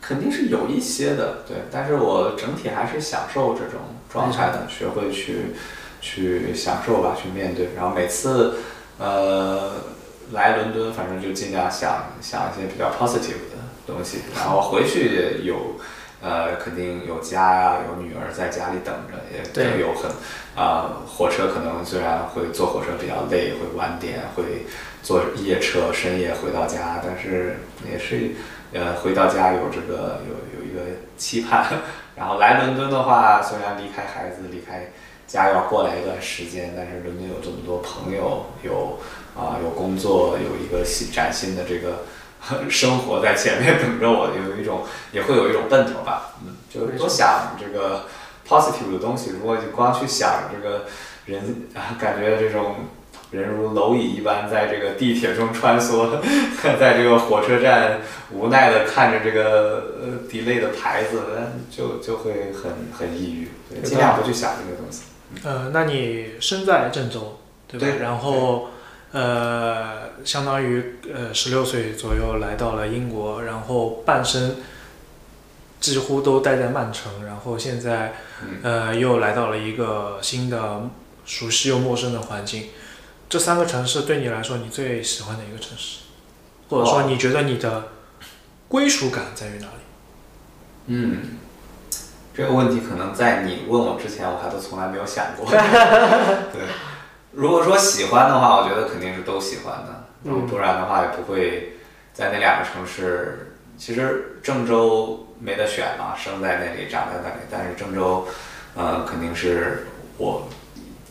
肯定是有一些的，对，但是我整体还是享受这种状态的，学会去去享受吧，去面对。然后每次呃来伦敦，反正就尽量想想一些比较 positive 的东西，然后回去也有。呃，肯定有家呀、有女儿在家里等着，也对都有很啊、火车可能虽然会坐火车比较累，会晚点，会坐夜车深夜回到家，但是也是呃回到家有这个有有一个期盼。[laughs] 然后来伦敦的话，虽然离开孩子离开家要过来一段时间，但是伦敦有这么多朋友，有啊、有工作，有一个新崭新的这个 [laughs] 生活在前面等着我，有一种也会有一种奔头吧，嗯，就是多想这个 positive 的东西。如果你光去想这个人啊，感觉这种人如蝼蚁一般在这个地铁中穿梭，[laughs] 在这个火车站无奈的看着这个呃 delay 的牌子，就就会很很抑郁，对对尽量不去想这个东西。呃，那你身在郑州，对吧？对然后，呃，相当于呃十六岁左右来到了英国，然后半生几乎都待在曼城，然后现在嗯呃又来到了一个新的熟悉又陌生的环境。这三个城市对你来说，你最喜欢哪一个城市？或者说，哦你觉得你的归属感在于哪里？嗯，这个问题可能在你问我之前，我还都从来没有想过。[laughs] [laughs] [laughs] 对，如果说喜欢的话，我觉得肯定是都喜欢的，嗯不然的话也不会在那两个城市。其实郑州没得选嘛，生在那里，长在那里，但是郑州，呃，肯定是我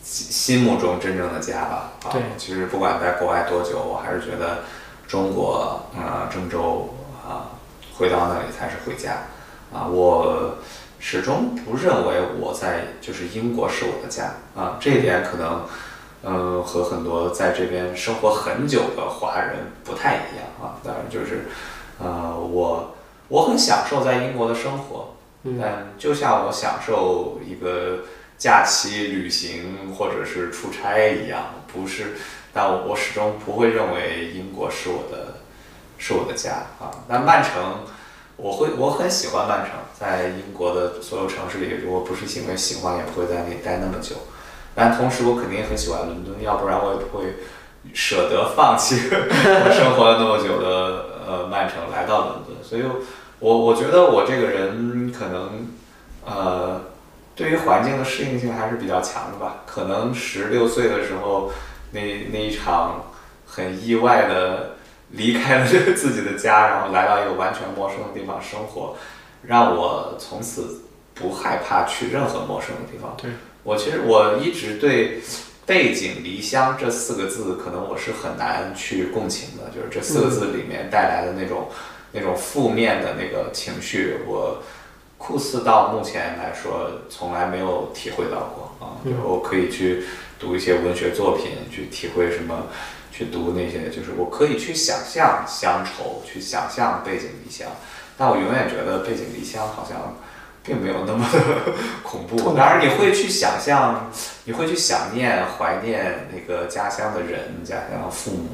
心心目中真正的家吧。啊对，其实不管在国外多久，我还是觉得中国，呃，郑州啊、回到那里才是回家。啊，我始终不认为我在就是英国是我的家啊，这一点可能，嗯、和很多在这边生活很久的华人不太一样啊。当然就是，呃，我我很享受在英国的生活，嗯但就像我享受一个假期旅行或者是出差一样，不是，但我我始终不会认为英国是我的是我的家啊。那曼城。我会我很喜欢曼城，在英国的所有城市里，如果不是因为喜欢，也不会在那里待那么久。但同时，我肯定也很喜欢伦敦，要不然我也不会舍得放弃我生活了那么久的呃曼城来到伦敦。所以我我觉得我这个人可能呃对于环境的适应性还是比较强的吧。可能十六岁的时候，那那一场很意外的。离开了自己的家，然后来到一个完全陌生的地方生活，让我从此不害怕去任何陌生的地方。对，我其实我一直对背井离乡这四个字，可能我是很难去共情的，就是这四个字里面带来的那种、那种负面的那个情绪，我酷似到目前来说从来没有体会到过啊。就是我可以去读一些文学作品，去体会什么。去读那些，就是我可以去想象乡愁，去想象背井离乡，但我永远觉得背井离乡好像并没有那么恐怖。[laughs] 当然，你会去想象，你会去想念、怀念那个家乡的人、家乡的父母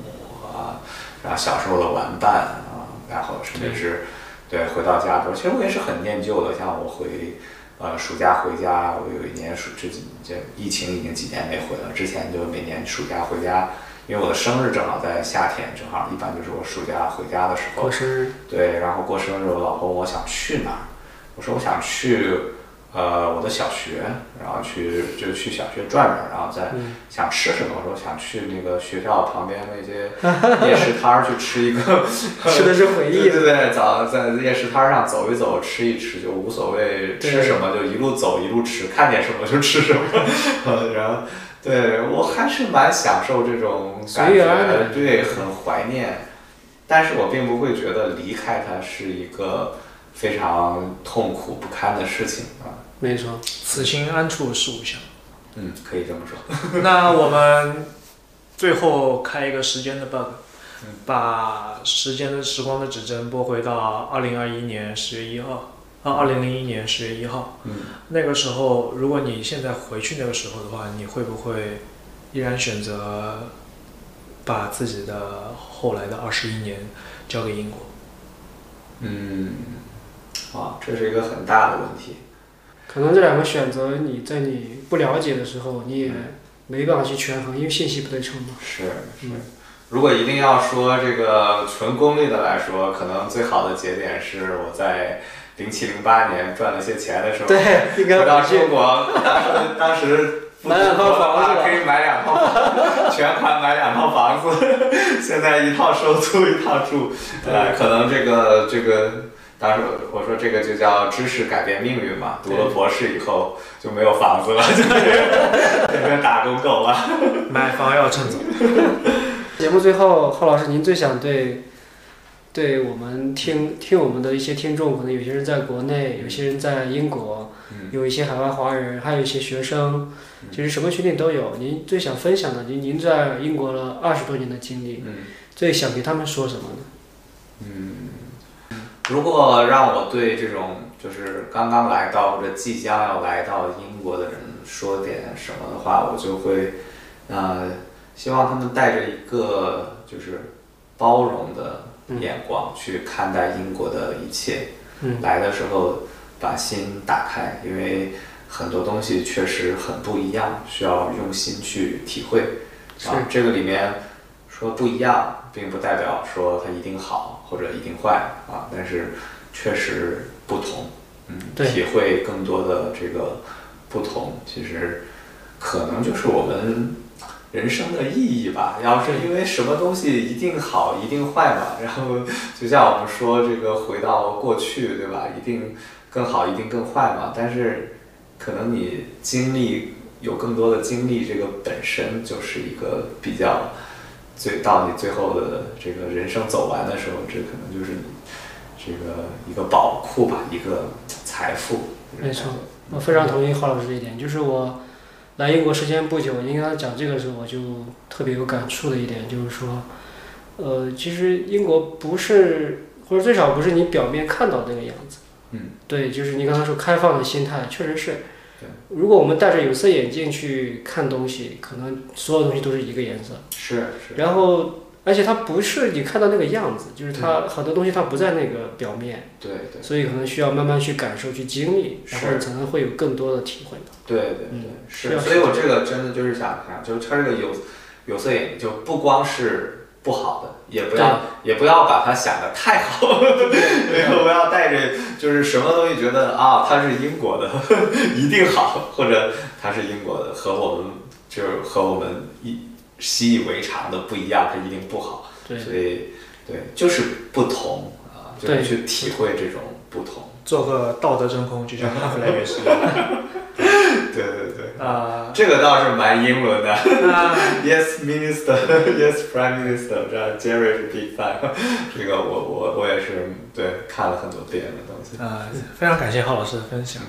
啊，然后小时候的玩伴啊，然后甚至是对回到家的时候，其实我也是很念旧的。像我回呃暑假回家，我有一年暑这几这疫情已经几年没回了，之前就每年暑假回家。因为我的生日正好在夏天，正好一般就是我暑假回家的时候过生日。对，然后过生日，我老婆问我想去哪儿，我说我想去，呃，我的小学，然后去就去小学转转，然后再想吃什么，我说想去那个学校旁边那些夜市摊儿去吃一个，[laughs] 吃的是回忆。对对对，早在夜市摊儿上走一走，吃一吃就无所谓，吃什么就一路走一路吃，看见什么就吃什么，[laughs] 然后。对我还是蛮享受这种感觉，对，很怀念，但是我并不会觉得离开它是一个非常痛苦不堪的事情啊。没错，此心安处是吾乡。嗯，可以这么说。[laughs] 那我们最后开一个时间的 bug，把时间的时光的指针拨回到二零二一年十月一号。啊，二零零一年十月一号，嗯，那个时候，如果你现在回去那个时候的话，你会不会依然选择把自己的后来的二十一年交给英国？嗯，哇，这是一个很大的问题。可能这两个选择，你在你不了解的时候，你也没办法去权衡，因为信息不对称嘛。是是，如果一定要说这个纯功利的来说，可能最好的节点是我在。零七零八年赚了些钱的时候，对，回到中国，当时当时买两套房子，可以买两套，全款买两套房子。[laughs] 现在一套收租，一套住，呃，可能这个这个，当时我说这个就叫知识改变命运嘛。读了博士以后就没有房子了，[laughs] 变成打工狗了。买房要趁早。[laughs] 节目最后，贺老师，您最想对？对我们听听我们的一些听众，可能有些人在国内，有些人在英国，有一些海外华人，还有一些学生，其实什么群体都有。您最想分享的，您您在英国了二十多年的经历，最想给他们说什么呢？嗯，如果让我对这种就是刚刚来到或者即将要来到英国的人说点什么的话，我就会，呃，希望他们带着一个就是包容的。眼光去看待英国的一切，来的时候把心打开，因为很多东西确实很不一样，需要用心去体会。啊，这个里面说不一样，并不代表说它一定好或者一定坏啊，但是确实不同。嗯，体会更多的这个不同，其实可能就是我们。人生的意义吧，要是因为什么东西一定好一定坏嘛，然后就像我们说这个回到过去，对吧？一定更好，一定更坏嘛。但是可能你经历有更多的经历，这个本身就是一个比较最到你最后的这个人生走完的时候，这可能就是你这个一个宝库吧，一个财富。没错，我非常同意郝老师这一点，就是我。来英国时间不久，您跟他讲这个时候我就特别有感触的一点就是说，呃，其实英国不是，或者最少不是你表面看到那个样子。嗯。对，就是你刚才说开放的心态，确实是。如果我们戴着有色眼镜去看东西，可能所有东西都是一个颜色。是是。然后。而且它不是你看到那个样子，就是它很多东西它不在那个表面，对对，所以可能需要慢慢去感受、去经历，然后才能会有更多的体会对对对，是。所以我这个真的就是想想，就是它这个有有色眼镜，就不光是不好的，也不要也不要把它想的太好，[laughs] 没有不要带着就是什么东西觉得啊它是英国的 [laughs] 一定好，或者它是英国的和我们就是和我们一。习以为常的不一样，它一定不好。对，所以，对，就是不同啊，就是去体会这种不同。做个道德真空，就像哈弗莱约是一样。[laughs] 对对对，啊、这个倒是蛮英伦的。那 [laughs] Yes, Minister. [laughs] Yes, Prime Minister. 这样 Jerry 是 big fan。这个我我我也是对看了很多遍的东西。啊、非常感谢浩老师的分享。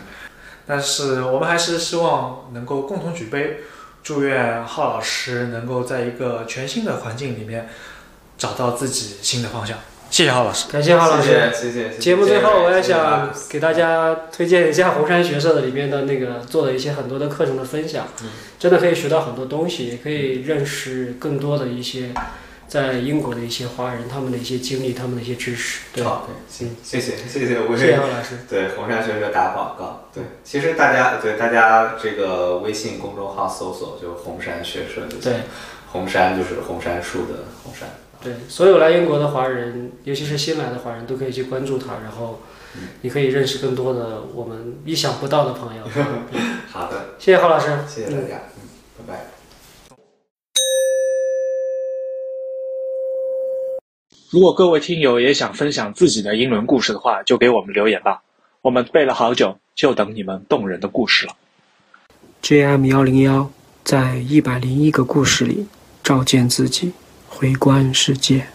但是我们还是希望能够共同举杯，祝愿浩老师能够在一个全新的环境里面找到自己新的方向。谢谢郝老师。感谢郝老师。谢谢谢谢。节目最后，我也想给大家推荐一下红山学社的里面的那个做的一些很多的课程的分享，真的可以学到很多东西，也可以认识更多的一些在英国的一些华人他们的一些经历，他们的一些知识。对，好，对，行，谢谢 [laughs] 谢谢，吴谢谢郝老师。对红山学社打广告。对，其实大家对大家这个微信公众号搜索就红山学社就行。对，红山就是红杉树的红杉。对，所有来英国的华人，尤其是新来的华人，都可以去关注他，然后你可以认识更多的我们意想不到的朋友。[laughs] 好的，谢谢郝老师，嗯谢谢大家，嗯，拜拜。如果各位听友也想分享自己的英伦故事的话，就给我们留言吧。我们背了好久，就等你们动人的故事了。JM 幺零幺在一百零一个故事里照见自己，微观世界。